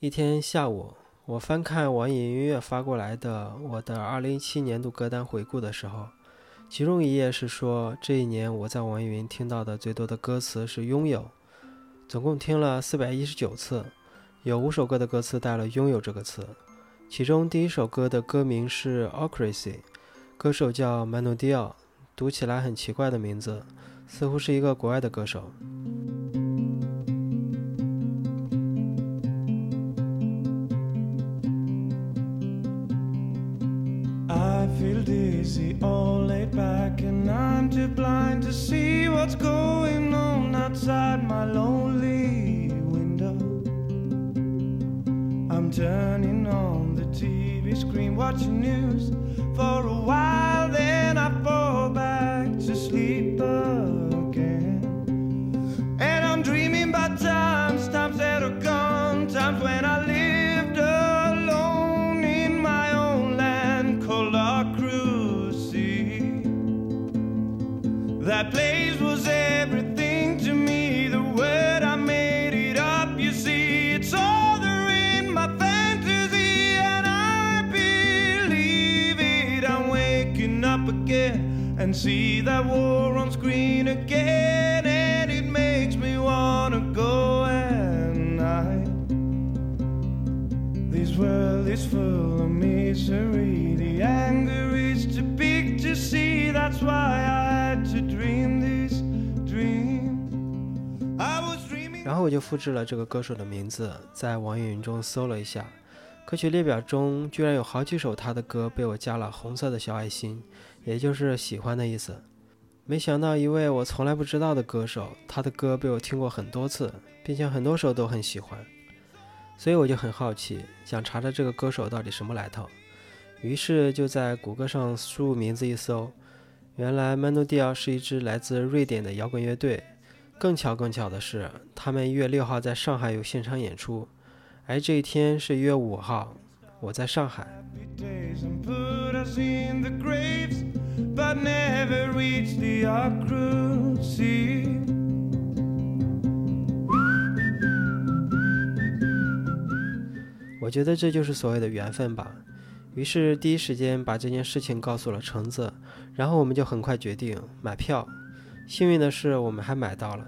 一天下午，我翻看网易云音乐发过来的我的2017年度歌单回顾的时候，其中一页是说这一年我在网易云听到的最多的歌词是“拥有”，总共听了419次，有五首歌的歌词带了“拥有”这个词。其中第一首歌的歌名是《Ocracy》，歌手叫 Manu Dio，读起来很奇怪的名字，似乎是一个国外的歌手。Feel dizzy, all laid back, and I'm too blind to see what's going on outside my lonely window. I'm turning on the TV screen, watching news for a while, That place was everything to me, the word I made it up, you see, it's all there in my fantasy, and I believe it. I'm waking up again and see that war on screen again, and it makes me wanna go and hide. This world is full of misery. The anger is too big to see. That's why I 我就复制了这个歌手的名字，在网易云中搜了一下，歌曲列表中居然有好几首他的歌被我加了红色的小爱心，也就是喜欢的意思。没想到一位我从来不知道的歌手，他的歌被我听过很多次，并且很多首都很喜欢，所以我就很好奇，想查查这个歌手到底什么来头。于是就在谷歌上输入名字一搜，原来 Manu d i a 是一支来自瑞典的摇滚乐队。更巧更巧的是，他们一月六号在上海有现场演出，而这一天是一月五号，我在上海。我觉得这就是所谓的缘分吧。于是第一时间把这件事情告诉了橙子，然后我们就很快决定买票。幸运的是，我们还买到了。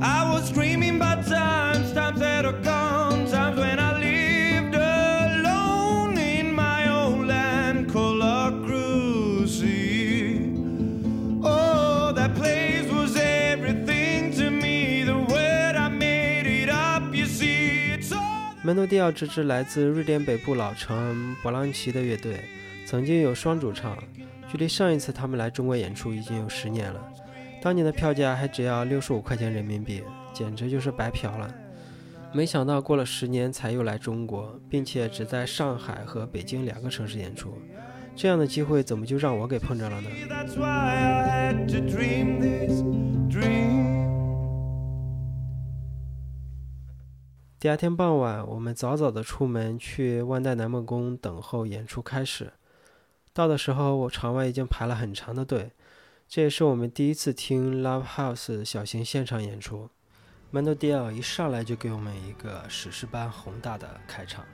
I was dreaming about times, times that are gone, 门诺蒂奥这支来自瑞典北部老城勃朗奇的乐队，曾经有双主唱，距离上一次他们来中国演出已经有十年了。当年的票价还只要六十五块钱人民币，简直就是白嫖了。没想到过了十年才又来中国，并且只在上海和北京两个城市演出，这样的机会怎么就让我给碰着了呢？第二天傍晚，我们早早的出门去万代南梦宫等候演出开始。到的时候，我场外已经排了很长的队。这也是我们第一次听 Love House 小型现场演出。Mando Dial 一上来就给我们一个史诗般宏大的开场。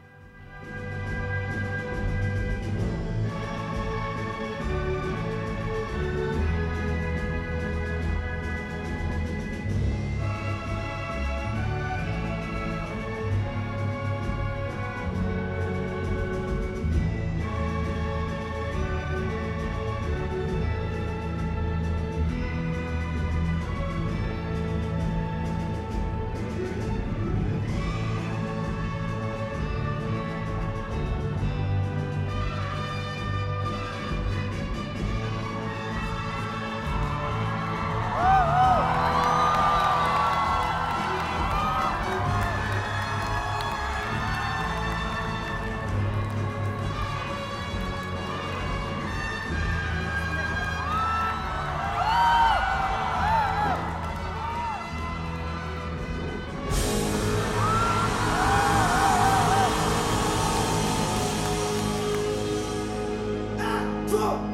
Stop!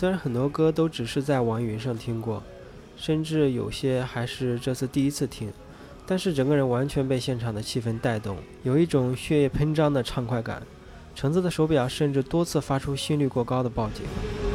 虽然很多歌都只是在网易云上听过，甚至有些还是这次第一次听，但是整个人完全被现场的气氛带动，有一种血液喷张的畅快感。橙子的手表甚至多次发出心率过高的报警。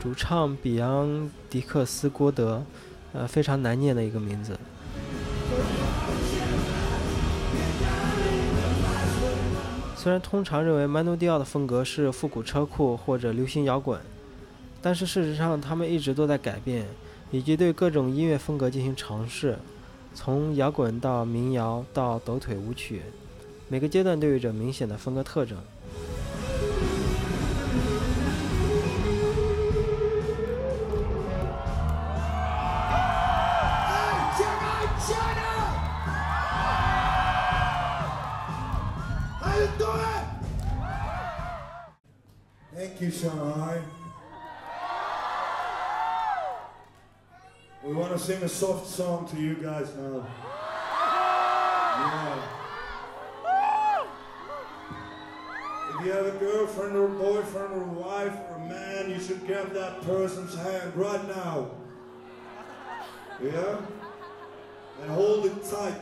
主唱比昂迪克斯郭德，呃，非常难念的一个名字。虽然通常认为曼努迪奥的风格是复古车库或者流行摇滚，但是事实上他们一直都在改变，以及对各种音乐风格进行尝试，从摇滚到民谣到抖腿舞曲，每个阶段都有着明显的风格特征。Thank you, Shanghai. We want to sing a soft song to you guys now. Yeah. If you have a girlfriend or boyfriend or wife or a man, you should grab that person's hand right now. Yeah? And hold it tight.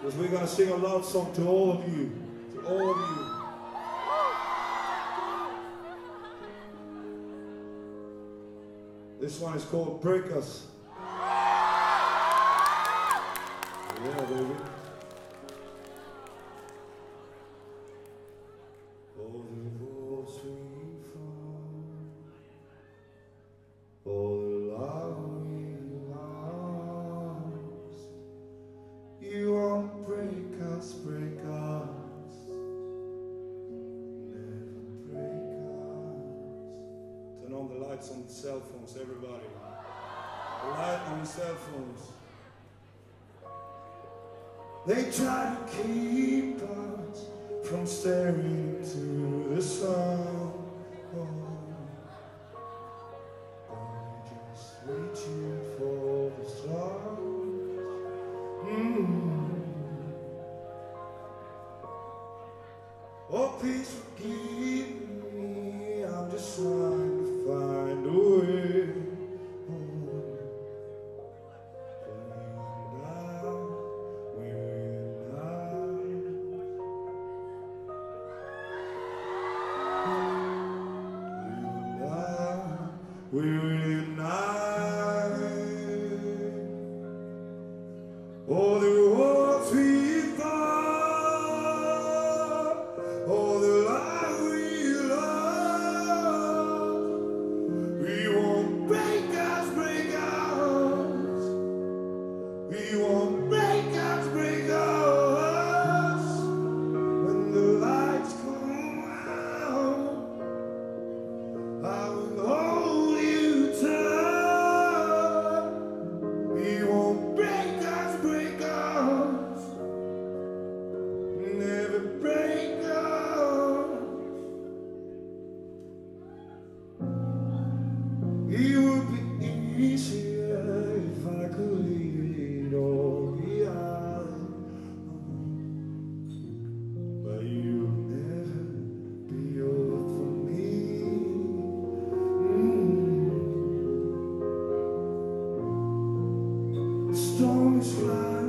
Because we're going to sing a love song to all of you. To all of you. This one is called Break Us. Lights on cell phones, everybody. The light on cell phones. They try to keep us from staring to the sun. Oh, storm is rising,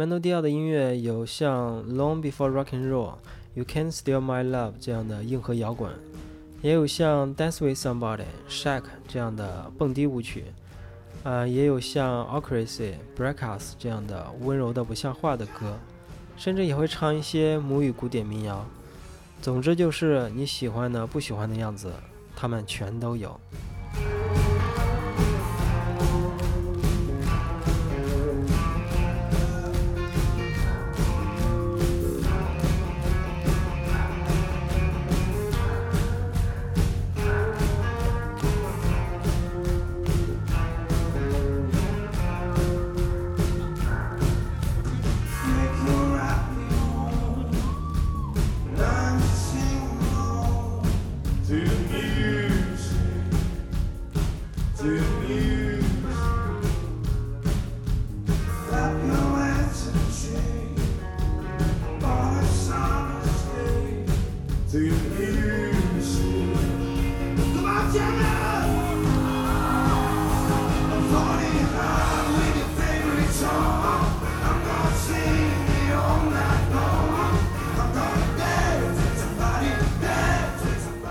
Mandel 的音乐有像《Long Before Rock and Roll》、《You Can't Steal My Love》这样的硬核摇滚，也有像《Dance with Somebody》、《Shake》这样的蹦迪舞曲，呃，也有像《Ocracy》、《Break Us》这样的温柔的不像话的歌，甚至也会唱一些母语古典民谣。总之就是你喜欢的、不喜欢的样子，他们全都有。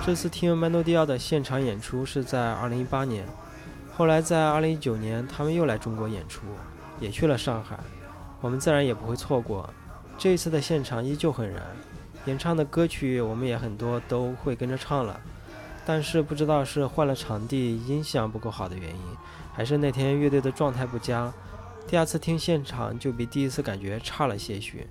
这次听 Mando Diao 的现场演出是在2018年，后来在2019年他们又来中国演出，也去了上海，我们自然也不会错过。这一次的现场依旧很燃，演唱的歌曲我们也很多都会跟着唱了，但是不知道是换了场地、音响不够好的原因，还是那天乐队的状态不佳，第二次听现场就比第一次感觉差了些许。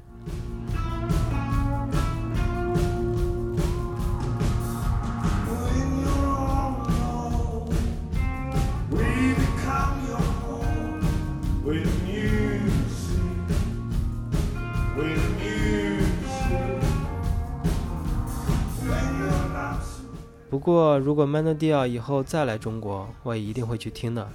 不过，如果曼德迪尔以后再来中国，我也一定会去听的。